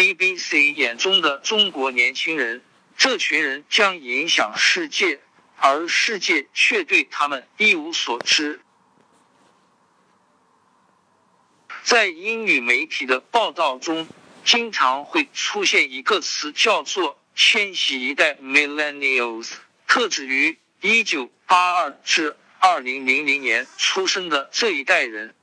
BBC 眼中的中国年轻人，这群人将影响世界，而世界却对他们一无所知。在英语媒体的报道中，经常会出现一个词，叫做“千禧一代 ”（Millennials），特指于一九八二至二零零零年出生的这一代人。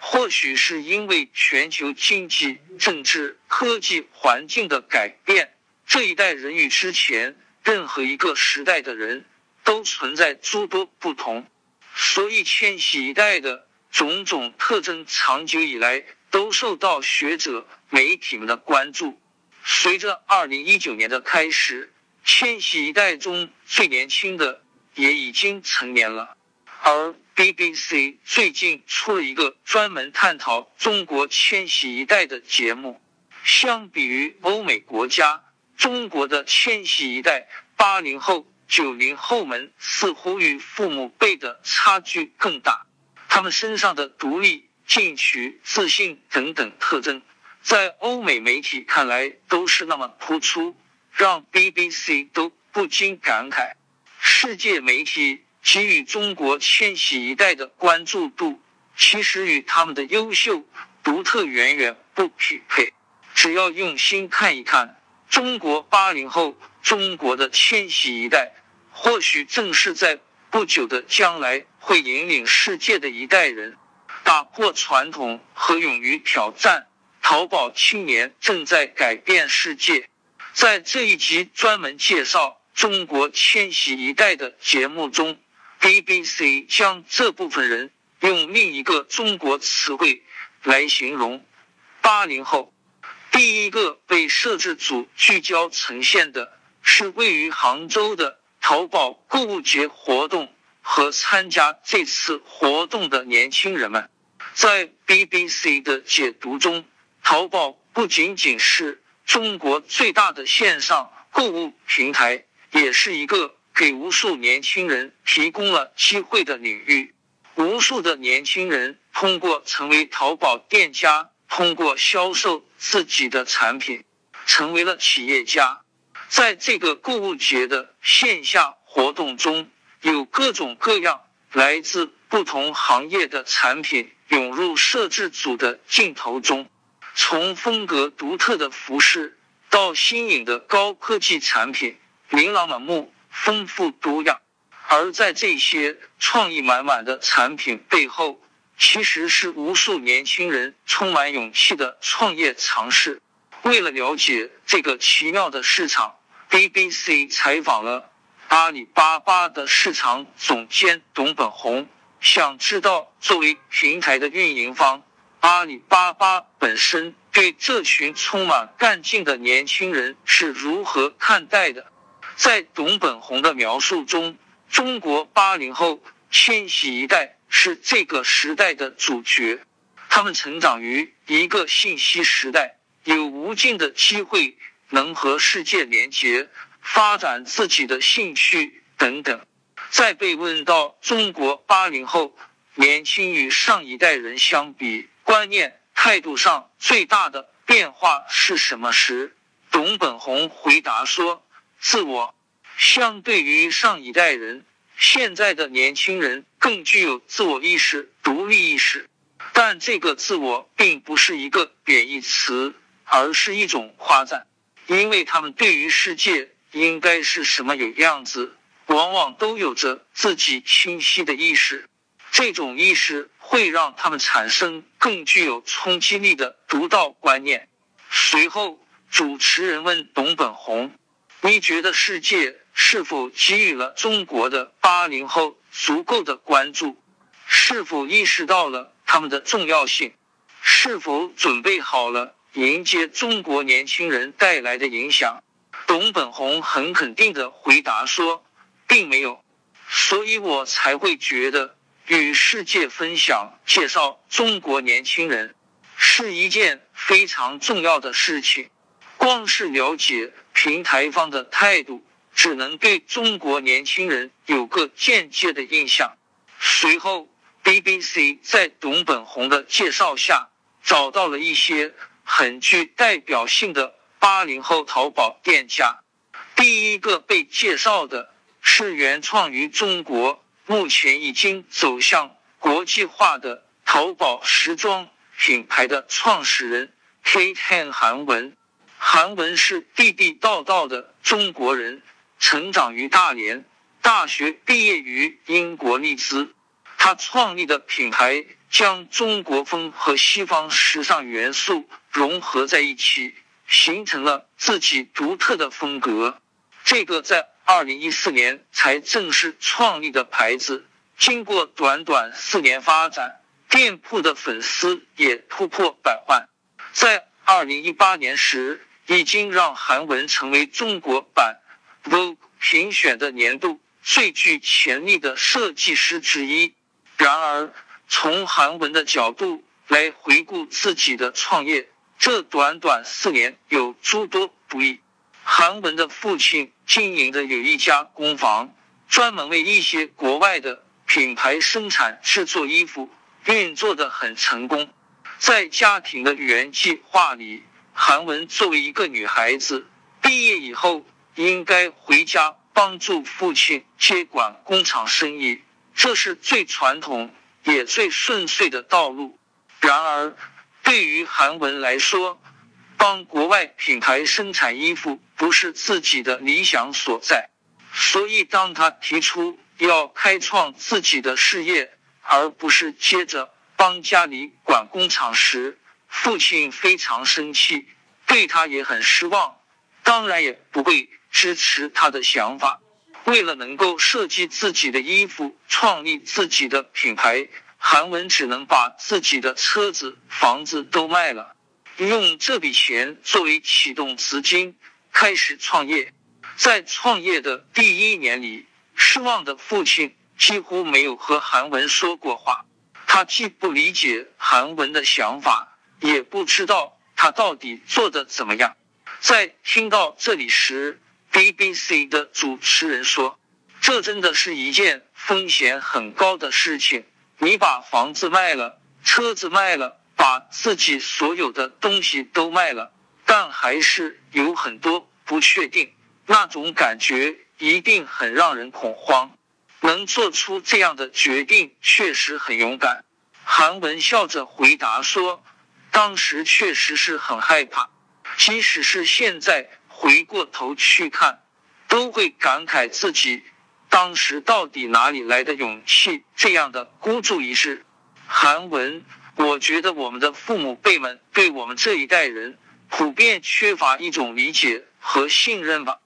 或许是因为全球经济、政治、科技环境的改变，这一代人与之前任何一个时代的人都存在诸多不同，所以千禧一代的。种种特征长久以来都受到学者、媒体们的关注。随着二零一九年的开始，千禧一代中最年轻的也已经成年了。而 BBC 最近出了一个专门探讨中国千禧一代的节目。相比于欧美国家，中国的千禧一代八零后、九零后们似乎与父母辈的差距更大。他们身上的独立、进取、自信等等特征，在欧美媒体看来都是那么突出，让 BBC 都不禁感慨：世界媒体给予中国千禧一代的关注度，其实与他们的优秀、独特远远不匹配。只要用心看一看，中国八零后、中国的千禧一代，或许正是在。不久的将来会引领世界的一代人，打破传统和勇于挑战。淘宝青年正在改变世界。在这一集专门介绍中国千禧一代的节目中，BBC 将这部分人用另一个中国词汇来形容：八零后。第一个被摄制组聚焦呈现的是位于杭州的。淘宝购物节活动和参加这次活动的年轻人们，在 BBC 的解读中，淘宝不仅仅是中国最大的线上购物平台，也是一个给无数年轻人提供了机会的领域。无数的年轻人通过成为淘宝店家，通过销售自己的产品，成为了企业家。在这个购物节的线下活动中，有各种各样来自不同行业的产品涌入摄制组的镜头中，从风格独特的服饰到新颖的高科技产品，琳琅满目、丰富多样。而在这些创意满满的产品背后，其实是无数年轻人充满勇气的创业尝试。为了了解这个奇妙的市场，BBC 采访了阿里巴巴的市场总监董本红，想知道作为平台的运营方，阿里巴巴本身对这群充满干劲的年轻人是如何看待的。在董本红的描述中，中国八零后、千禧一代是这个时代的主角，他们成长于一个信息时代，有无尽的机会。能和世界连接，发展自己的兴趣等等。在被问到中国八零后年轻与上一代人相比，观念态度上最大的变化是什么时，董本红回答说：“自我。相对于上一代人，现在的年轻人更具有自我意识、独立意识。但这个自我并不是一个贬义词，而是一种夸赞。”因为他们对于世界应该是什么有样子，往往都有着自己清晰的意识。这种意识会让他们产生更具有冲击力的独到观念。随后，主持人问董本红：“你觉得世界是否给予了中国的八零后足够的关注？是否意识到了他们的重要性？是否准备好了？”迎接中国年轻人带来的影响，董本红很肯定的回答说，并没有，所以我才会觉得与世界分享、介绍中国年轻人是一件非常重要的事情。光是了解平台方的态度，只能对中国年轻人有个间接的印象。随后，BBC 在董本红的介绍下找到了一些。很具代表性的八零后淘宝店家。第一个被介绍的是原创于中国，目前已经走向国际化的淘宝时装品牌的创始人 Kate Han 韩文。韩文是地地道道的中国人，成长于大连，大学毕业于英国利兹。他创立的品牌将中国风和西方时尚元素融合在一起，形成了自己独特的风格。这个在二零一四年才正式创立的牌子，经过短短四年发展，店铺的粉丝也突破百万。在二零一八年时，已经让韩文成为中国版 Vogue 评选的年度最具潜力的设计师之一。然而，从韩文的角度来回顾自己的创业，这短短四年有诸多不易。韩文的父亲经营的有一家工坊，专门为一些国外的品牌生产制作衣服，运作的很成功。在家庭的原计划里，韩文作为一个女孩子，毕业以后应该回家帮助父亲接管工厂生意。这是最传统也最顺遂的道路。然而，对于韩文来说，帮国外品牌生产衣服不是自己的理想所在。所以，当他提出要开创自己的事业，而不是接着帮家里管工厂时，父亲非常生气，对他也很失望，当然也不会支持他的想法。为了能够设计自己的衣服，创立自己的品牌，韩文只能把自己的车子、房子都卖了，用这笔钱作为启动资金开始创业。在创业的第一年里，失望的父亲几乎没有和韩文说过话。他既不理解韩文的想法，也不知道他到底做的怎么样。在听到这里时，BBC 的主持人说：“这真的是一件风险很高的事情。你把房子卖了，车子卖了，把自己所有的东西都卖了，但还是有很多不确定。那种感觉一定很让人恐慌。能做出这样的决定，确实很勇敢。”韩文笑着回答说：“当时确实是很害怕，即使是现在。”回过头去看，都会感慨自己当时到底哪里来的勇气，这样的孤注一掷。韩文，我觉得我们的父母辈们对我们这一代人普遍缺乏一种理解和信任吧。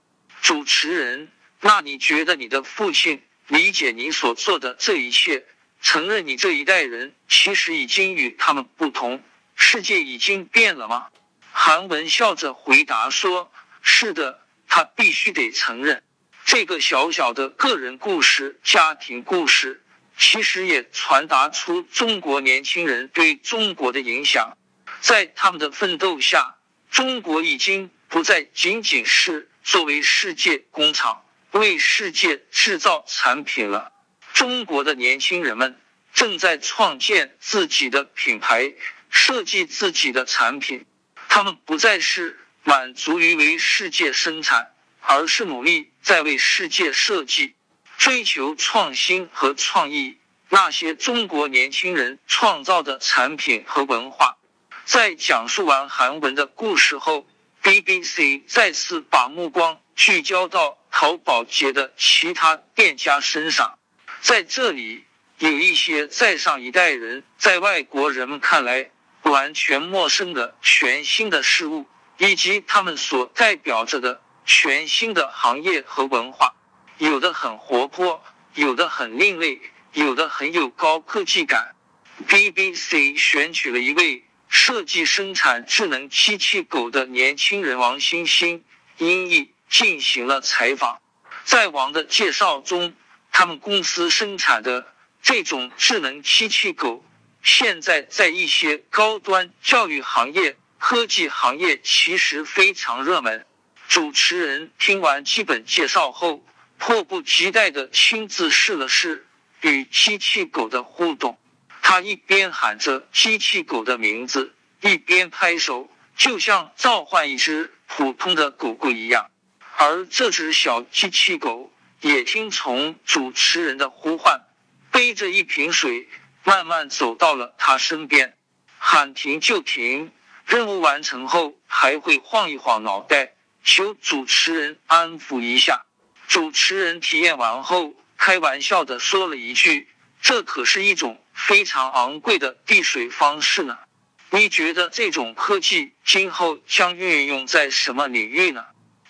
主持人，那你觉得你的父亲理解你所做的这一切，承认你这一代人其实已经与他们不同，世界已经变了吗？韩文笑着回答说。是的，他必须得承认，这个小小的个人故事、家庭故事，其实也传达出中国年轻人对中国的影响。在他们的奋斗下，中国已经不再仅仅是作为世界工厂为世界制造产品了。中国的年轻人们正在创建自己的品牌，设计自己的产品。他们不再是。满足于为世界生产，而是努力在为世界设计，追求创新和创意。那些中国年轻人创造的产品和文化，在讲述完韩文的故事后，BBC 再次把目光聚焦到淘宝节的其他店家身上。在这里，有一些在上一代人在外国人们看来完全陌生的全新的事物。以及他们所代表着的全新的行业和文化，有的很活泼，有的很另类，有的很有高科技感。BBC 选取了一位设计生产智能机器狗的年轻人王欣欣音译进行了采访。在王的介绍中，他们公司生产的这种智能机器狗，现在在一些高端教育行业。科技行业其实非常热门。主持人听完基本介绍后，迫不及待的亲自试了试与机器狗的互动。他一边喊着机器狗的名字，一边拍手，就像召唤一只普通的狗狗一样。而这只小机器狗也听从主持人的呼唤，背着一瓶水，慢慢走到了他身边，喊停就停。任务完成后，还会晃一晃脑袋，求主持人安抚一下。主持人体验完后，开玩笑的说了一句：“这可是一种非常昂贵的递水方式呢。你觉得这种科技今后将运用在什么领域呢？”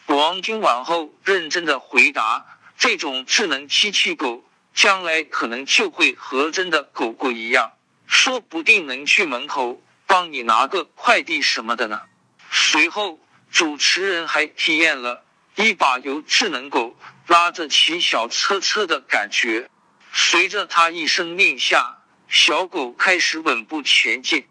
王听完后，认真的回答：“这种智能机器狗将来可能就会和真的狗狗一样，说不定能去门口。”帮你拿个快递什么的呢？随后，主持人还体验了一把由智能狗拉着骑小车车的感觉。随着他一声令下，小狗开始稳步前进。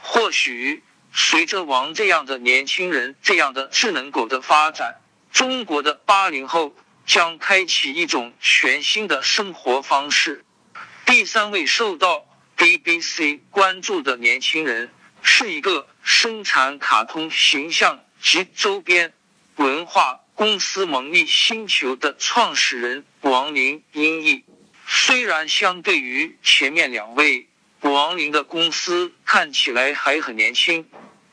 或许，随着王这样的年轻人这样的智能狗的发展，中国的八零后将开启一种全新的生活方式。第三位受到 BBC 关注的年轻人。是一个生产卡通形象及周边文化公司蒙利星球的创始人王林英译。虽然相对于前面两位，王林的公司看起来还很年轻，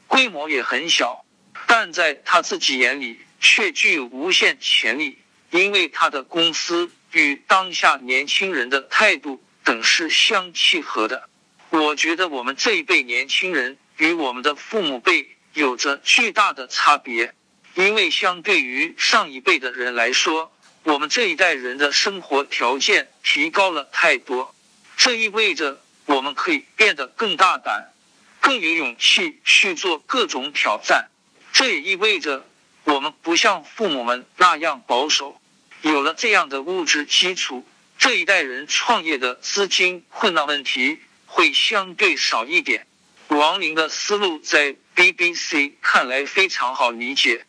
规模也很小，但在他自己眼里却具有无限潜力，因为他的公司与当下年轻人的态度等是相契合的。我觉得我们这一辈年轻人。与我们的父母辈有着巨大的差别，因为相对于上一辈的人来说，我们这一代人的生活条件提高了太多。这意味着我们可以变得更大胆，更有勇气去做各种挑战。这也意味着我们不像父母们那样保守。有了这样的物质基础，这一代人创业的资金困难问题会相对少一点。王林的思路在 BBC 看来非常好理解。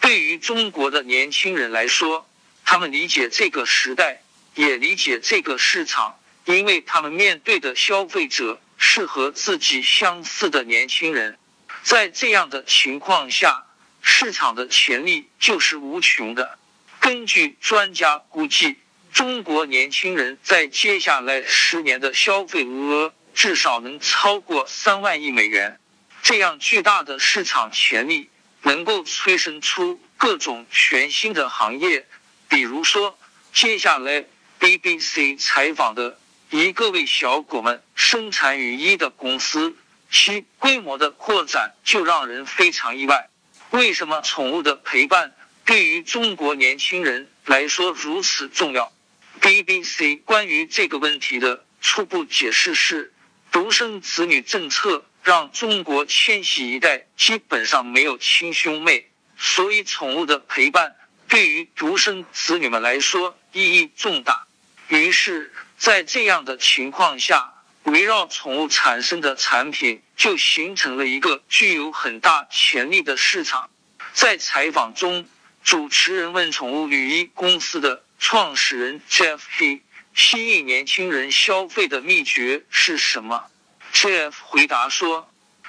对于中国的年轻人来说，他们理解这个时代，也理解这个市场，因为他们面对的消费者是和自己相似的年轻人。在这样的情况下，市场的潜力就是无穷的。根据专家估计，中国年轻人在接下来十年的消费额。至少能超过三万亿美元，这样巨大的市场潜力能够催生出各种全新的行业。比如说，接下来 BBC 采访的一个为小狗们生产雨衣的公司，其规模的扩展就让人非常意外。为什么宠物的陪伴对于中国年轻人来说如此重要？BBC 关于这个问题的初步解释是。独生子女政策让中国千禧一代基本上没有亲兄妹，所以宠物的陪伴对于独生子女们来说意义重大。于是，在这样的情况下，围绕宠物产生的产品就形成了一个具有很大潜力的市场。在采访中，主持人问宠物雨衣公司的创始人 Jeff He。吸引年轻人消费的秘诀是什么？Jeff 回答说：“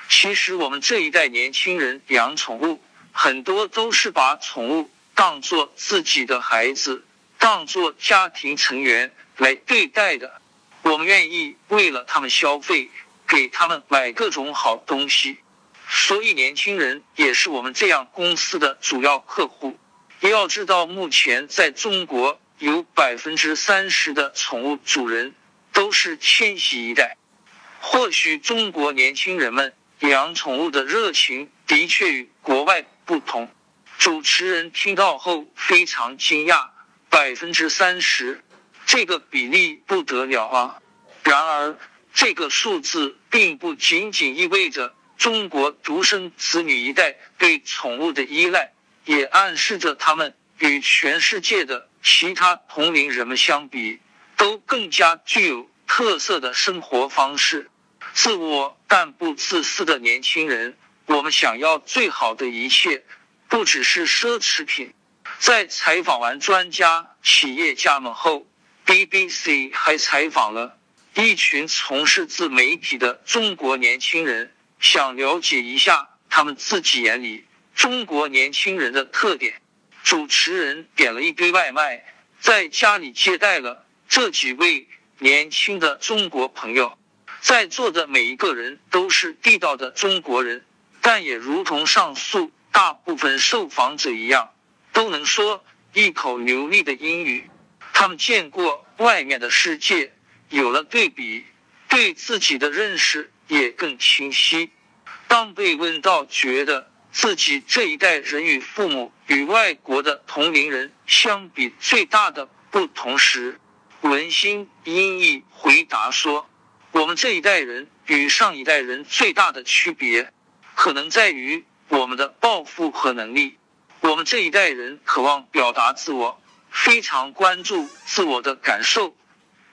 其实我们这一代年轻人养宠物，很多都是把宠物当做自己的孩子，当做家庭成员来对待的。我们愿意为了他们消费，给他们买各种好东西。所以年轻人也是我们这样公司的主要客户。要知道，目前在中国。”有百分之三十的宠物主人都是千禧一代。或许中国年轻人们养宠物的热情的确与国外不同。主持人听到后非常惊讶，百分之三十，这个比例不得了啊！然而，这个数字并不仅仅意味着中国独生子女一代对宠物的依赖，也暗示着他们与全世界的。其他同龄人们相比，都更加具有特色的生活方式，自我但不自私的年轻人。我们想要最好的一切，不只是奢侈品。在采访完专家、企业家们后，BBC 还采访了一群从事自媒体的中国年轻人，想了解一下。他们自己眼里中国年轻人的特点。主持人点了一堆外卖，在家里接待了这几位年轻的中国朋友。在座的每一个人都是地道的中国人，但也如同上述大部分受访者一样，都能说一口流利的英语。他们见过外面的世界，有了对比，对自己的认识也更清晰。当被问到觉得自己这一代人与父母与外国的同龄人相比最大的不同时，文心音译回答说。我们这一代人与上一代人最大的区别，可能在于我们的抱负和能力。我们这一代人渴望表达自我，非常关注自我的感受，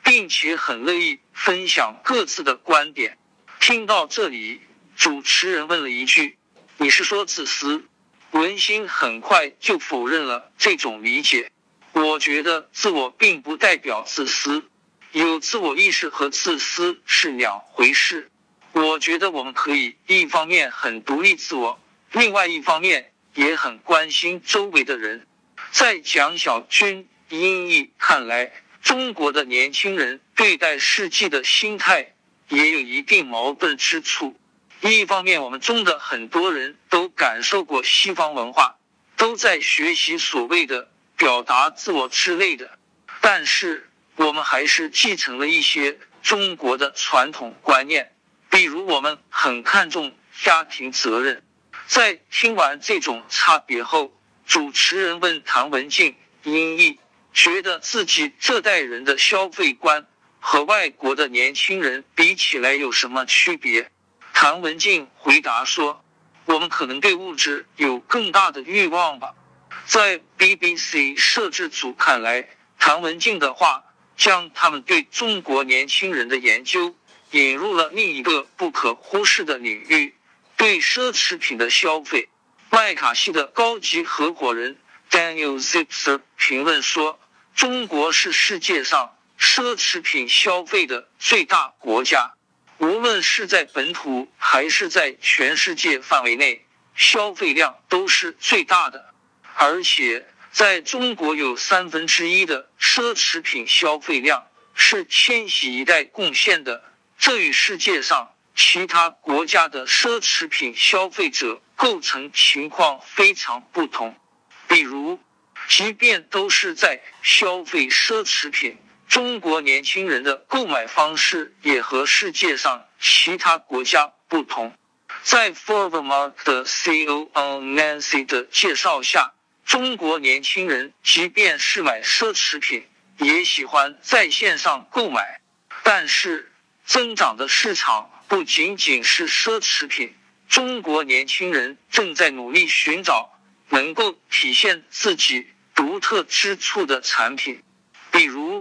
并且很乐意分享各自的观点。听到这里，主持人问了一句：“你是说自私？”文心很快就否认了这种理解。我觉得自我并不代表自私。有自我意识和自私是两回事。我觉得我们可以一方面很独立自我，另外一方面也很关心周围的人。在蒋小军音译看来，中国的年轻人对待世界的心态也有一定矛盾之处。一方面，我们中的很多人都感受过西方文化，都在学习所谓的表达自我之类的，但是。我们还是继承了一些中国的传统观念，比如我们很看重家庭责任。在听完这种差别后，主持人问唐文静：“音译觉得自己这代人的消费观和外国的年轻人比起来有什么区别？”唐文静回答说：“我们可能对物质有更大的欲望吧。”在 BBC 摄制组看来，唐文静的话。将他们对中国年轻人的研究引入了另一个不可忽视的领域——对奢侈品的消费。麦卡锡的高级合伙人 Daniel Zipser 评论说：“中国是世界上奢侈品消费的最大国家，无论是在本土还是在全世界范围内，消费量都是最大的，而且。”在中国，有三分之一的奢侈品消费量是千禧一代贡献的，这与世界上其他国家的奢侈品消费者构成情况非常不同。比如，即便都是在消费奢侈品，中国年轻人的购买方式也和世界上其他国家不同。在 Forvermark 的 COO Nancy 的介绍下。中国年轻人即便是买奢侈品，也喜欢在线上购买。但是，增长的市场不仅仅是奢侈品。中国年轻人正在努力寻找能够体现自己独特之处的产品。比如，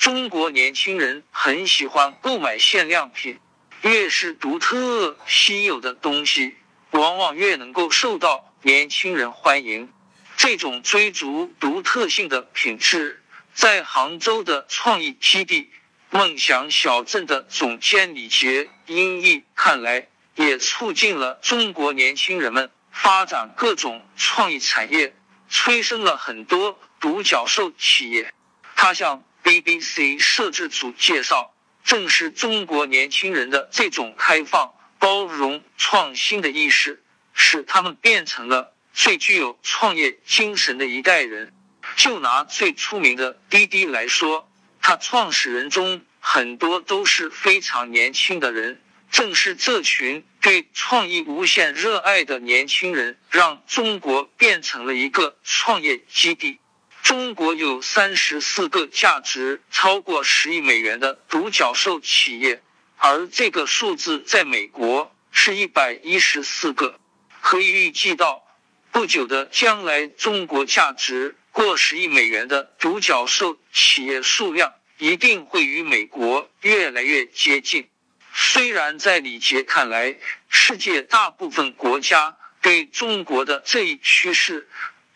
中国年轻人很喜欢购买限量品，越是独特稀有的东西，往往越能够受到年轻人欢迎。这种追逐独特性的品质，在杭州的创意基地“梦想小镇”的总监李杰英译看来，也促进了中国年轻人们发展各种创意产业，催生了很多独角兽企业。他向 BBC 摄制组介绍，正是中国年轻人的这种开放、包容、创新的意识，使他们变成了。最具有创业精神的一代人，就拿最出名的滴滴来说，它创始人中很多都是非常年轻的人。正是这群对创意无限热爱的年轻人，让中国变成了一个创业基地。中国有三十四个价值超过十亿美元的独角兽企业，而这个数字在美国是一百一十四个。可以预计到。不久的将来，中国价值过十亿美元的独角兽企业数量一定会与美国越来越接近。虽然在李杰看来，世界大部分国家对中国的这一趋势、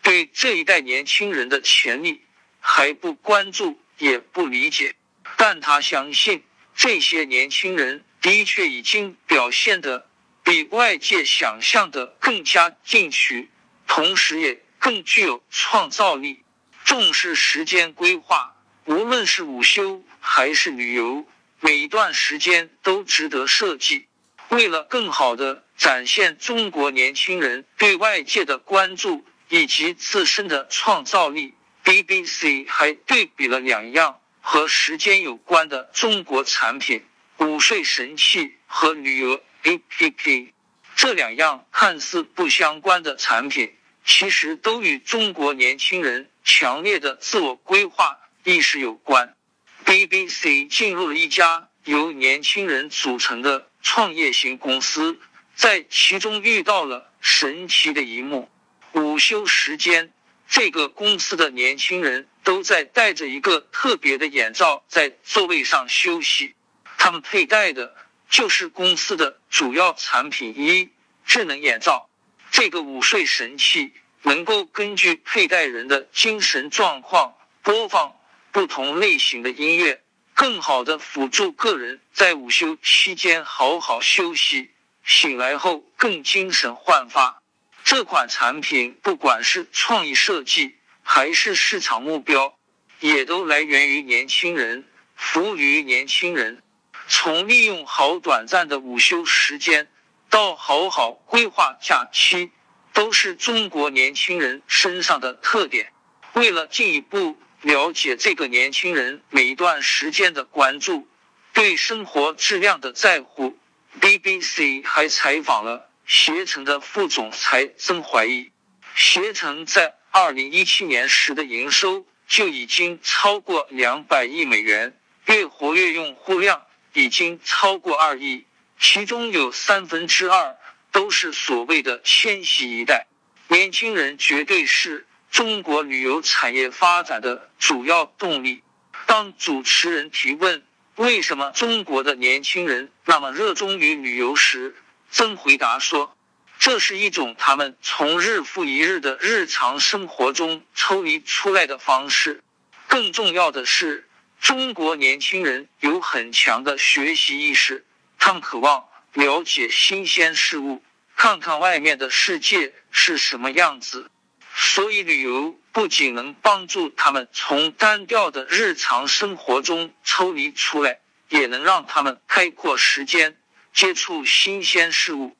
对这一代年轻人的潜力还不关注也不理解，但他相信这些年轻人的确已经表现得比外界想象的更加进取，同时也更具有创造力。重视时间规划，无论是午休还是旅游，每一段时间都值得设计。为了更好的展现中国年轻人对外界的关注以及自身的创造力，BBC 还对比了两样和时间有关的中国产品：午睡神器和旅游。A P P 这两样看似不相关的产品，其实都与中国年轻人强烈的自我规划意识有关。B B C 进入了一家由年轻人组成的创业型公司，在其中遇到了神奇的一幕：午休时间，这个公司的年轻人都在戴着一个特别的眼罩在座位上休息，他们佩戴的。就是公司的主要产品一智能眼罩。这个午睡神器能够根据佩戴人的精神状况播放不同类型的音乐，更好的辅助个人在午休期间好好休息，醒来后更精神焕发。这款产品不管是创意设计还是市场目标，也都来源于年轻人，服务于年轻人。从利用好短暂的午休时间到好好规划假期，都是中国年轻人身上的特点。为了进一步了解这个年轻人每一段时间的关注、对生活质量的在乎，BBC 还采访了携程的副总裁曾怀义。携程在二零一七年时的营收就已经超过两百亿美元，月活跃用户量。已经超过二亿，其中有三分之二都是所谓的千禧一代年轻人，绝对是中国旅游产业发展的主要动力。当主持人提问为什么中国的年轻人那么热衷于旅游时，曾回答说：“这是一种他们从日复一日的日常生活中抽离出来的方式。更重要的是。”中国年轻人有很强的学习意识，他们渴望了解新鲜事物，看看外面的世界是什么样子。所以，旅游不仅能帮助他们从单调的日常生活中抽离出来，也能让他们开阔时间，接触新鲜事物。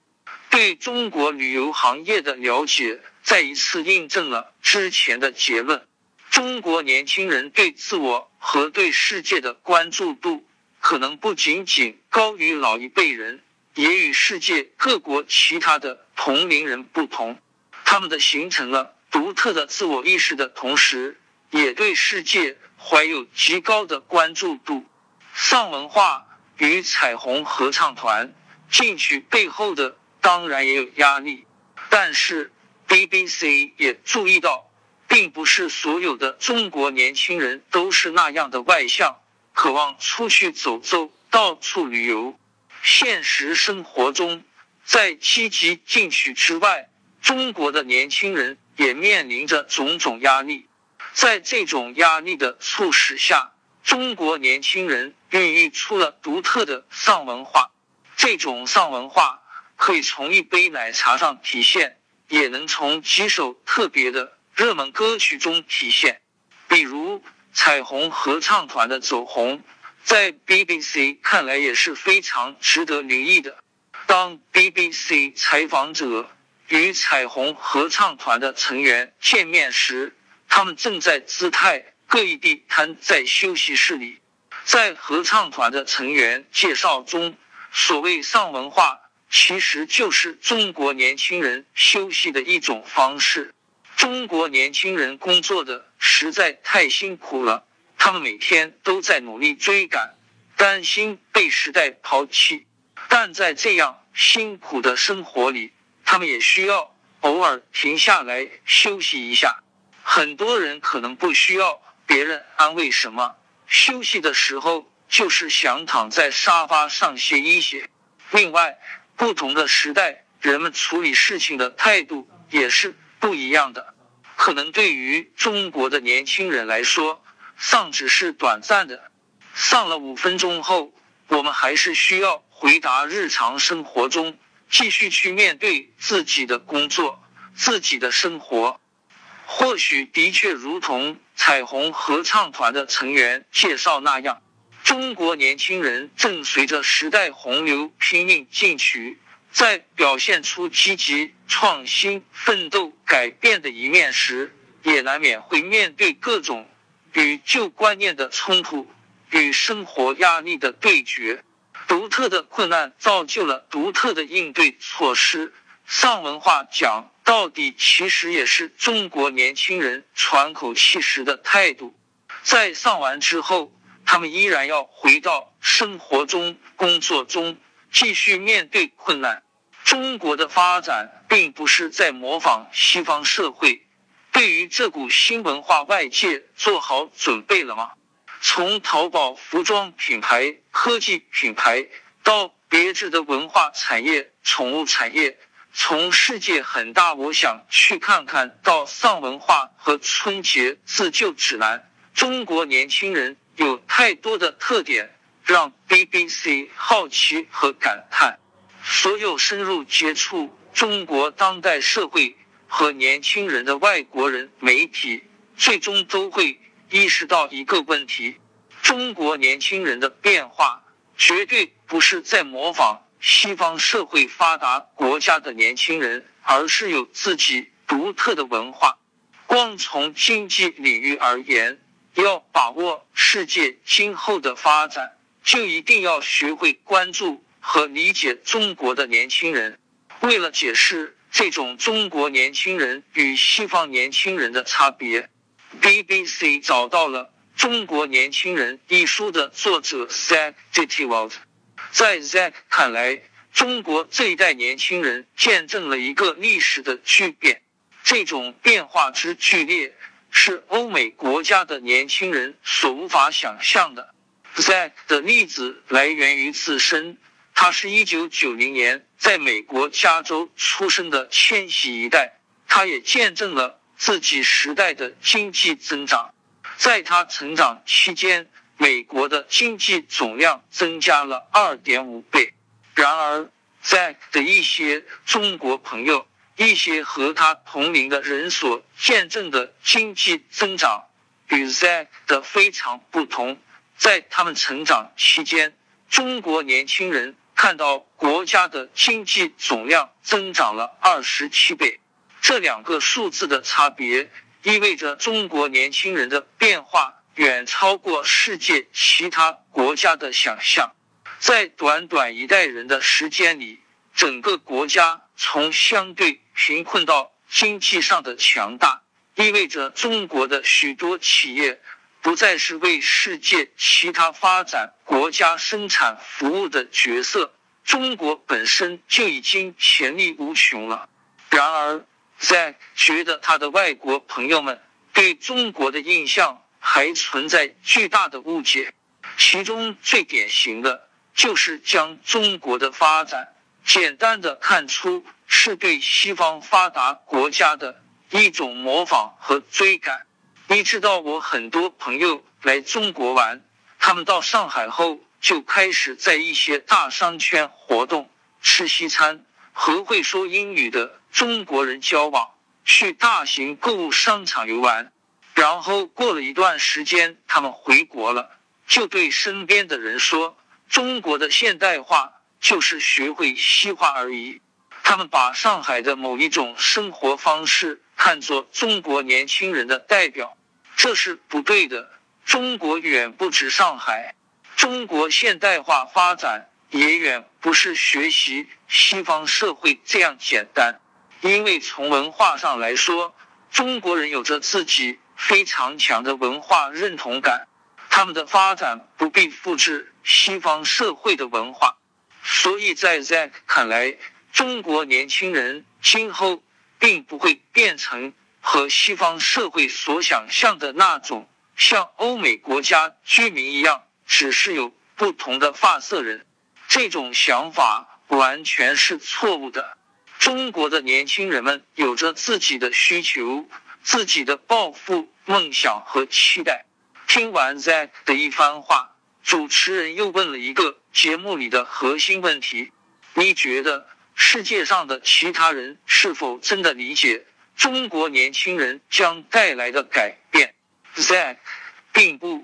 对中国旅游行业的了解，再一次印证了之前的结论。中国年轻人对自我和对世界的关注度，可能不仅仅高于老一辈人，也与世界各国其他的同龄人不同。他们的形成了独特的自我意识的同时，也对世界怀有极高的关注度。丧文化与彩虹合唱团进取背后的当然也有压力，但是 BBC 也注意到。并不是所有的中国年轻人都是那样的外向，渴望出去走走，到处旅游。现实生活中，在积极进取之外，中国的年轻人也面临着种种压力。在这种压力的促使下，中国年轻人孕育出了独特的丧文化。这种丧文化可以从一杯奶茶上体现，也能从几首特别的。热门歌曲中体现，比如彩虹合唱团的走红，在 BBC 看来也是非常值得留意的。当 BBC 采访者与彩虹合唱团的成员见面时，他们正在姿态各异地瘫在休息室里。在合唱团的成员介绍中，所谓丧文化，其实就是中国年轻人休息的一种方式。中国年轻人工作的实在太辛苦了，他们每天都在努力追赶，担心被时代抛弃。但在这样辛苦的生活里，他们也需要偶尔停下来休息一下。很多人可能不需要别人安慰什么，休息的时候就是想躺在沙发上歇一歇。另外，不同的时代，人们处理事情的态度也是。不一样的，可能对于中国的年轻人来说，丧只是短暂的，丧了五分钟后，我们还是需要回答日常生活中继续去面对自己的工作、自己的生活。或许的确如同彩虹合唱团的成员介绍那样，中国年轻人正随着时代洪流拼命进取，在表现出积极创新、奋斗改变的一面时，也难免会面对各种与旧观念的冲突、与生活压力的对决。独特的困难造就了独特的应对措施。上文化讲到底，其实也是中国年轻人喘口气时的态度。在上完之后，他们依然要回到生活中、工作中，继续面对困难。中国的发展并不是在模仿西方社会，对于这股新文化，外界做好准备了吗？从淘宝服装品牌、科技品牌到别致的文化产业、宠物产业，从世界很大，我想去看看到丧文化和春节自救指南。中国年轻人有太多的特点，让 BBC 好奇和感叹。所有深入接触中国当代社会和年轻人的外国人媒体，最终都会。意识到一个问题：中国年轻人的变化绝对不是在模仿西方社会发达国家的年轻人，而是有自己独特的文化。光从经济领域而言，要把握世界今后的发展，就一定要学会关注和理解中国的年轻人。为了解释这种中国年轻人与西方年轻人的差别。BBC 找到了《中国年轻人》一书的作者 Zack Dittiwald。在 Zack 看来，中国这一代年轻人见证了一个历史的巨变，这种变化之剧烈是欧美国家的年轻人所无法想象的。Zack 的例子来源于自身，他是一九九零年在美国加州出生的千禧一代，他也见证了。自己时代的经济增长，在他成长期间，美国的经济总量增加了二点五倍。然而，Zack 的一些中国朋友，一些和他同龄的人所见证的经济增长，与 Zack 的非常不同。在他们成长期间，中国年轻人看到国家的经济总量增长了二十七倍。这两个数字的差别，意味着中国年轻人的变化远超过世界其他国家的想象。在短短一代人的时间里，整个国家从相对贫困到经济上的强大，意味着中国的许多企业不再是为世界其他发展国家生产服务的角色，中国本身就已经潜力无穷了。然而，在觉得他的外国朋友们对中国的印象还存在巨大的误解，其中最典型的就是将中国的发展简单的看出是对西方发达国家的一种模仿和追赶。你知道，我很多朋友来中国玩，他们到上海后就开始在一些大商圈活动、吃西餐，和会说英语的。中国人交往，去大型购物商场游玩，然后过了一段时间，他们回国了，就对身边的人说：“中国的现代化就是学会西化而已。”他们把上海的某一种生活方式看作中国年轻人的代表，这是不对的。中国远不止上海，中国现代化发展也远不是学习西方社会这样简单。因为从文化上来说，中国人有着自己非常强的文化认同感，他们的发展不必复制西方社会的文化，所以在 Zack 看来，中国年轻人今后并不会变成和西方社会所想象的那种像欧美国家居民一样，只是有不同的发色人。这种想法完全是错误的。中国的年轻人们有着自己的需求、自己的抱负、梦想和期待。听完 Zack 的一番话，主持人又问了一个节目里的核心问题：你觉得世界上的其他人是否真的理解中国年轻人将带来的改变？Zack 并不。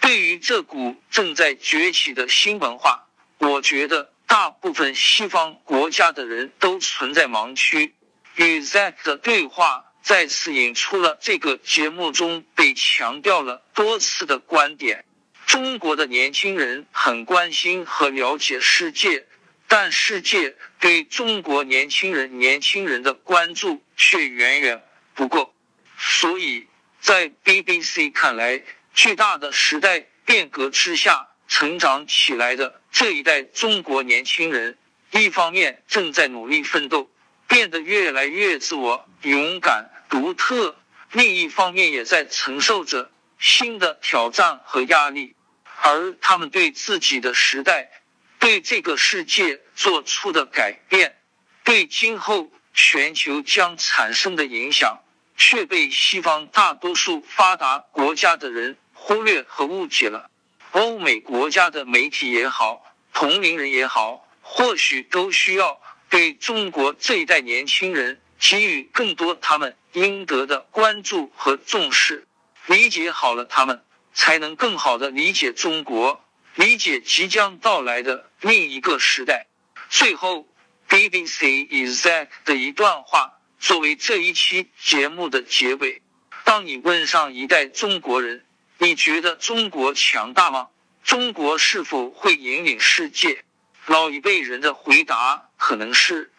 对于这股正在崛起的新文化，我觉得大部分西方国家的人都存在盲区。与 Zack 的对话再次引出了这个节目中被强调了多次的观点：中国的年轻人很关心和了解世界，但世界对中国年轻人年轻人的关注却远远不够。所以在 BBC 看来。巨大的时代变革之下成长起来的这一代中国年轻人，一方面正在努力奋斗，变得越来越自我、勇敢、独特；另一方面也在承受着新的挑战和压力。而他们对自己的时代、对这个世界做出的改变，对今后全球将产生的影响。却被西方大多数发达国家的人忽略和误解了。欧美国家的媒体也好，同龄人也好，或许都需要对中国这一代年轻人给予更多他们应得的关注和重视。理解好了他们，才能更好的理解中国，理解即将到来的另一个时代。最后，BBC is that 的一段话。作为这一期节目的结尾，当你问上一代中国人，你觉得中国强大吗？中国是否会引领世界？老一辈人的回答可能是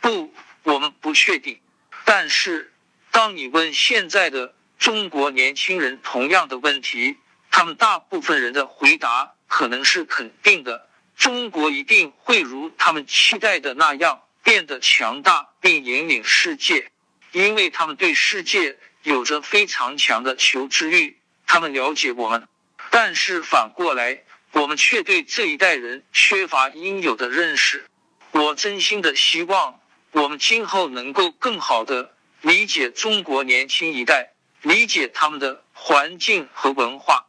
不，我们不确定。但是，当你问现在的中国年轻人同样的问题，他们大部分人的回答可能是肯定的。中国一定会如他们期待的那样。变得强大并引领世界，因为他们对世界有着非常强的求知欲。他们了解我们，但是反过来，我们却对这一代人缺乏应有的认识。我真心的希望，我们今后能够更好的理解中国年轻一代，理解他们的环境和文化。